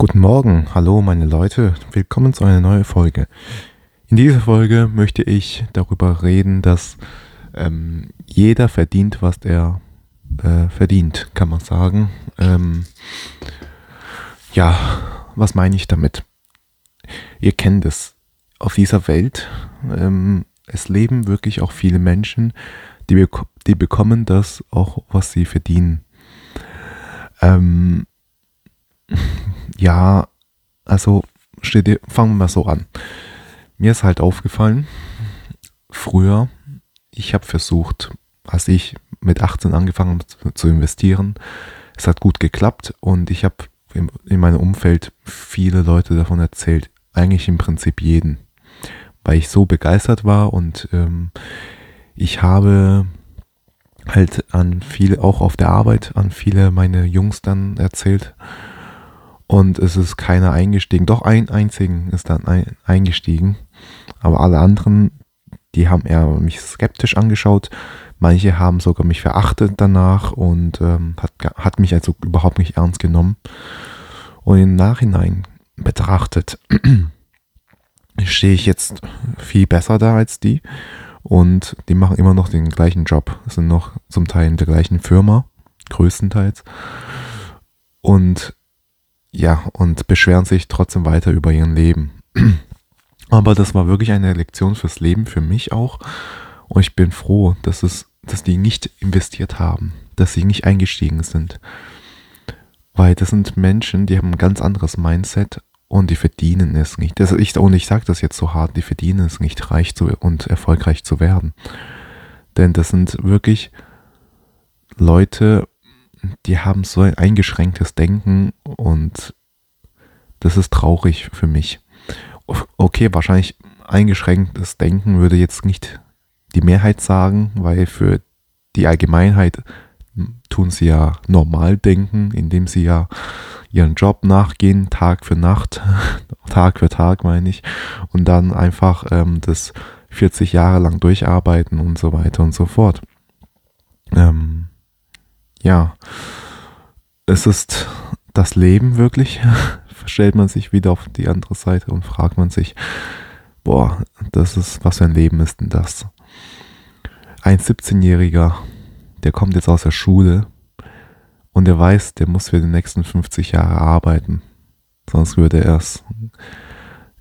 Guten Morgen, hallo meine Leute, willkommen zu einer neuen Folge. In dieser Folge möchte ich darüber reden, dass ähm, jeder verdient, was er äh, verdient, kann man sagen. Ähm, ja, was meine ich damit? Ihr kennt es. Auf dieser Welt, ähm, es leben wirklich auch viele Menschen, die, bek die bekommen das auch, was sie verdienen. Ähm, ja, also dir, fangen wir mal so an. Mir ist halt aufgefallen, früher, ich habe versucht, als ich mit 18 angefangen habe zu investieren, es hat gut geklappt und ich habe in, in meinem Umfeld viele Leute davon erzählt, eigentlich im Prinzip jeden, weil ich so begeistert war und ähm, ich habe halt an viele, auch auf der Arbeit, an viele meine Jungs dann erzählt und es ist keiner eingestiegen. Doch ein einzigen ist dann ein, eingestiegen, aber alle anderen, die haben eher mich skeptisch angeschaut. Manche haben sogar mich verachtet danach und ähm, hat, hat mich also überhaupt nicht ernst genommen. Und im Nachhinein betrachtet stehe ich jetzt viel besser da als die. Und die machen immer noch den gleichen Job, sind noch zum Teil in der gleichen Firma, größtenteils. Und ja, und beschweren sich trotzdem weiter über ihren Leben. Aber das war wirklich eine Lektion fürs Leben, für mich auch. Und ich bin froh, dass es dass die nicht investiert haben, dass sie nicht eingestiegen sind. Weil das sind Menschen, die haben ein ganz anderes Mindset und die verdienen es nicht. Das, ich, und ich sage das jetzt so hart, die verdienen es nicht, reich zu, und erfolgreich zu werden. Denn das sind wirklich Leute, die haben so ein eingeschränktes Denken und das ist traurig für mich. Okay, wahrscheinlich eingeschränktes Denken würde jetzt nicht die Mehrheit sagen, weil für die Allgemeinheit tun sie ja normal denken, indem sie ja ihren Job nachgehen, Tag für Nacht, Tag für Tag meine ich, und dann einfach ähm, das 40 Jahre lang durcharbeiten und so weiter und so fort. Ähm, ja, es ist das Leben wirklich, stellt man sich wieder auf die andere Seite und fragt man sich, boah, das ist, was für ein Leben ist denn das? ein 17-Jähriger, der kommt jetzt aus der Schule und der weiß, der muss für die nächsten 50 Jahre arbeiten. Sonst würde er es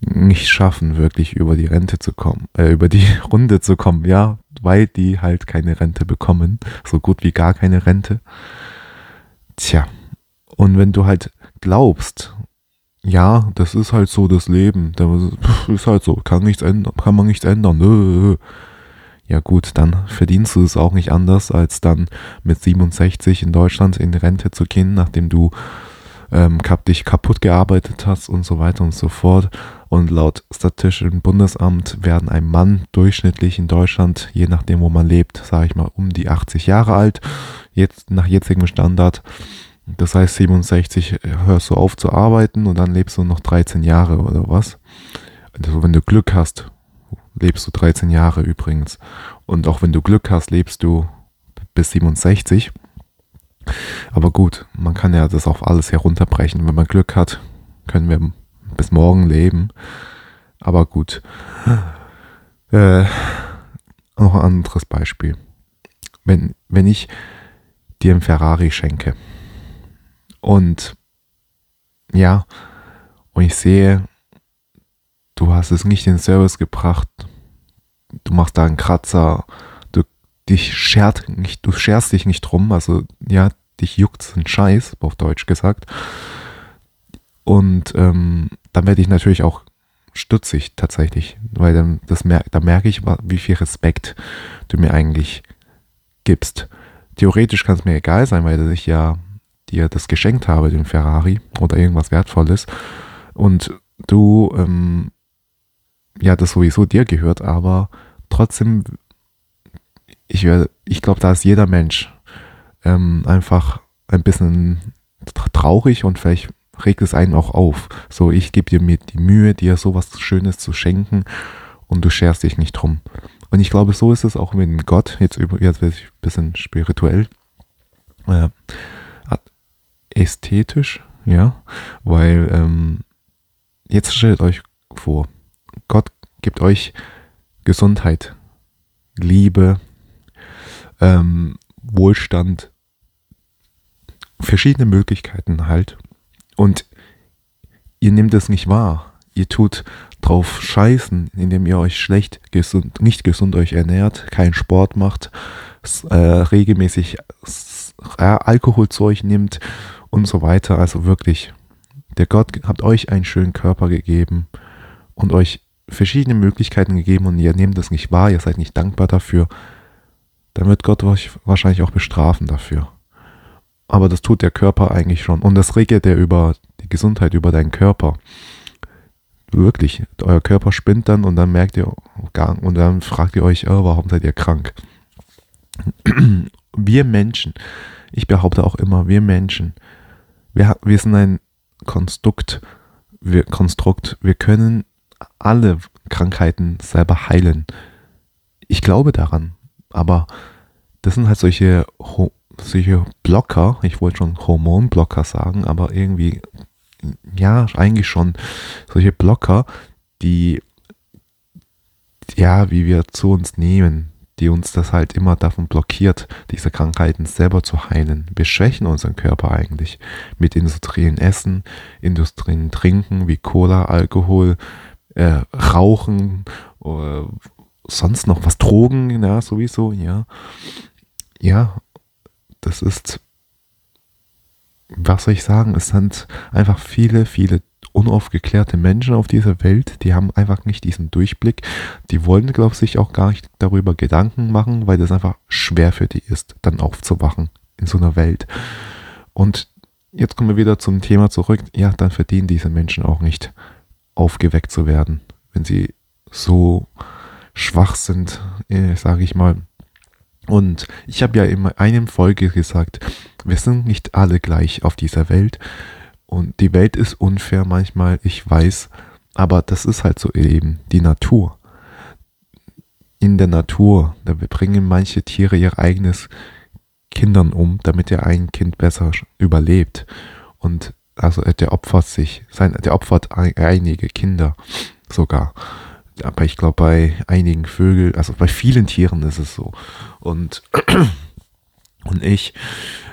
nicht schaffen, wirklich über die Rente zu kommen, äh, über die Runde zu kommen, ja, weil die halt keine Rente bekommen, so gut wie gar keine Rente. Tja, und wenn du halt glaubst, ja, das ist halt so das Leben, das ist halt so, kann nichts ändern, kann man nichts ändern, ja gut, dann verdienst du es auch nicht anders, als dann mit 67 in Deutschland in Rente zu gehen, nachdem du ähm, dich kaputt gearbeitet hast und so weiter und so fort. Und laut Statistischem Bundesamt werden ein Mann durchschnittlich in Deutschland, je nachdem wo man lebt, sage ich mal, um die 80 Jahre alt, jetzt nach jetzigem Standard. Das heißt, 67 hörst du auf zu arbeiten und dann lebst du noch 13 Jahre oder was. Also wenn du Glück hast, lebst du 13 Jahre übrigens. Und auch wenn du Glück hast, lebst du bis 67. Aber gut, man kann ja das auf alles herunterbrechen. Wenn man Glück hat, können wir bis morgen leben. Aber gut. Äh, noch ein anderes Beispiel. Wenn, wenn ich dir einen Ferrari schenke und ja, und ich sehe, du hast es nicht in den Service gebracht, du machst da einen Kratzer, du dich schert nicht, du scherst dich nicht drum, also ja, dich juckt ein Scheiß, auf Deutsch gesagt. Und ähm, dann werde ich natürlich auch stutzig tatsächlich, weil dann das mer da merke ich, wie viel Respekt du mir eigentlich gibst. Theoretisch kann es mir egal sein, weil ich ja dir das geschenkt habe, den Ferrari oder irgendwas Wertvolles. Und du ähm, ja das sowieso dir gehört, aber trotzdem, ich, ich glaube, da ist jeder Mensch ähm, einfach ein bisschen traurig und vielleicht regt es einen auch auf. So, ich gebe dir mir die Mühe, dir sowas Schönes zu schenken und du scherst dich nicht drum. Und ich glaube, so ist es auch mit Gott. Jetzt, über, jetzt werde ich ein bisschen spirituell. Äh, ästhetisch, ja, weil ähm, jetzt stellt euch vor, Gott gibt euch Gesundheit, Liebe, ähm, Wohlstand, verschiedene Möglichkeiten halt. Und ihr nehmt es nicht wahr. Ihr tut drauf scheißen, indem ihr euch schlecht, gesund, nicht gesund euch ernährt, keinen Sport macht, äh, regelmäßig äh, Alkohol zu euch nimmt und so weiter. Also wirklich, der Gott hat euch einen schönen Körper gegeben und euch verschiedene Möglichkeiten gegeben und ihr nehmt das nicht wahr, ihr seid nicht dankbar dafür, dann wird Gott euch wahrscheinlich auch bestrafen dafür. Aber das tut der Körper eigentlich schon. Und das regelt er über die Gesundheit, über deinen Körper. Wirklich, euer Körper spinnt dann und dann merkt ihr gar und dann fragt ihr euch, oh, warum seid ihr krank? Wir Menschen, ich behaupte auch immer, wir Menschen, wir, wir sind ein Konstrukt, wir, Konstrukt, wir können alle Krankheiten selber heilen. Ich glaube daran, aber das sind halt solche, solche Blocker, ich wollte schon Hormonblocker sagen, aber irgendwie, ja, eigentlich schon solche Blocker, die, ja, wie wir zu uns nehmen, die uns das halt immer davon blockiert, diese Krankheiten selber zu heilen. Wir schwächen unseren Körper eigentlich mit industriellen Essen, industriellen Trinken wie Cola, Alkohol, äh, Rauchen, oder sonst noch was, Drogen, ja, sowieso, ja. Ja, das ist, was soll ich sagen, es sind einfach viele, viele unaufgeklärte Menschen auf dieser Welt, die haben einfach nicht diesen Durchblick. Die wollen, glaube ich, sich auch gar nicht darüber Gedanken machen, weil das einfach schwer für die ist, dann aufzuwachen in so einer Welt. Und jetzt kommen wir wieder zum Thema zurück. Ja, dann verdienen diese Menschen auch nicht aufgeweckt zu werden, wenn sie so schwach sind, äh, sage ich mal. Und ich habe ja in einem Folge gesagt, wir sind nicht alle gleich auf dieser Welt. Und die Welt ist unfair manchmal, ich weiß, aber das ist halt so eben die Natur. In der Natur, da bringen manche Tiere ihr eigenes Kindern um, damit der ein Kind besser überlebt. Und also äh, der opfert sich, sein, der opfert einige Kinder sogar. Aber ich glaube, bei einigen Vögeln, also bei vielen Tieren ist es so. Und, und ich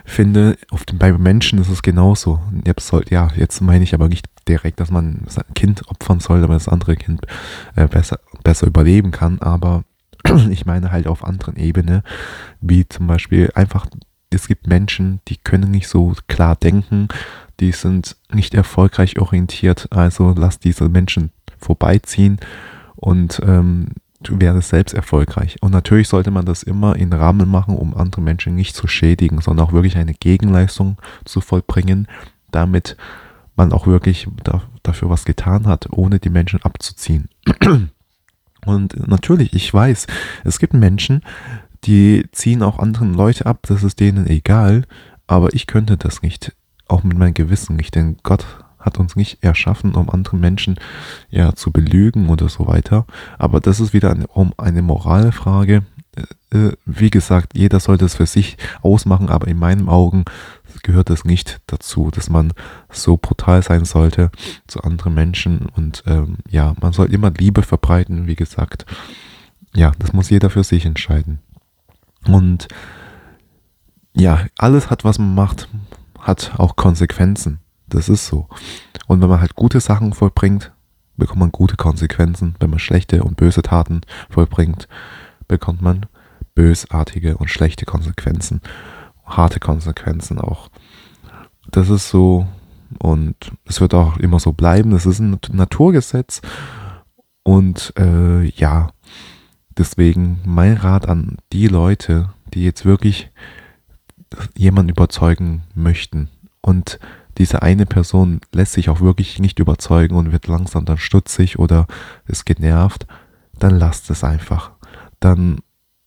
finde, auf dem, bei Menschen ist es genauso. Jetzt soll, ja, jetzt meine ich aber nicht direkt, dass man sein Kind opfern soll, damit das andere Kind äh, besser, besser überleben kann. Aber ich meine halt auf anderen Ebene, wie zum Beispiel einfach, es gibt Menschen, die können nicht so klar denken, die sind nicht erfolgreich orientiert, also lass diese Menschen vorbeiziehen und ähm, du werdest selbst erfolgreich. Und natürlich sollte man das immer in Rahmen machen, um andere Menschen nicht zu schädigen, sondern auch wirklich eine Gegenleistung zu vollbringen, damit man auch wirklich da, dafür was getan hat, ohne die Menschen abzuziehen. Und natürlich, ich weiß, es gibt Menschen, die ziehen auch anderen Leute ab, das ist denen egal, aber ich könnte das nicht auch mit meinem Gewissen nicht, denn Gott hat uns nicht erschaffen, um andere Menschen ja zu belügen oder so weiter. Aber das ist wieder eine, um eine Moralfrage. Äh, äh, wie gesagt, jeder sollte es für sich ausmachen, aber in meinen Augen gehört es nicht dazu, dass man so brutal sein sollte zu anderen Menschen. Und ähm, ja, man soll immer Liebe verbreiten, wie gesagt. Ja, das muss jeder für sich entscheiden. Und ja, alles hat, was man macht, hat auch Konsequenzen. Das ist so. Und wenn man halt gute Sachen vollbringt, bekommt man gute Konsequenzen. Wenn man schlechte und böse Taten vollbringt, bekommt man bösartige und schlechte Konsequenzen. Harte Konsequenzen auch. Das ist so und es wird auch immer so bleiben. Das ist ein Naturgesetz. Und äh, ja, deswegen mein Rat an die Leute, die jetzt wirklich jemanden überzeugen möchten. Und diese eine Person lässt sich auch wirklich nicht überzeugen und wird langsam dann stutzig oder ist genervt, dann lasst es einfach. Dann,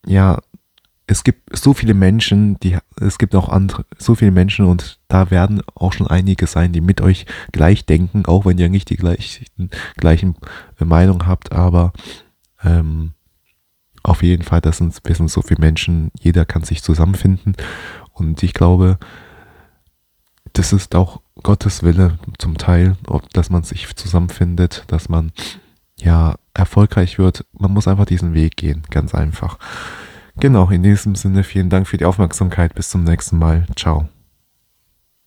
ja, es gibt so viele Menschen, die, es gibt auch andere, so viele Menschen und da werden auch schon einige sein, die mit euch gleich denken, auch wenn ihr nicht die gleichen, gleichen Meinung habt, aber ähm, auf jeden Fall, das sind, wir sind so viele Menschen, jeder kann sich zusammenfinden und ich glaube, das ist auch Gottes Wille zum Teil, ob, dass man sich zusammenfindet, dass man ja erfolgreich wird. Man muss einfach diesen Weg gehen, ganz einfach. Genau, in diesem Sinne vielen Dank für die Aufmerksamkeit. Bis zum nächsten Mal. Ciao.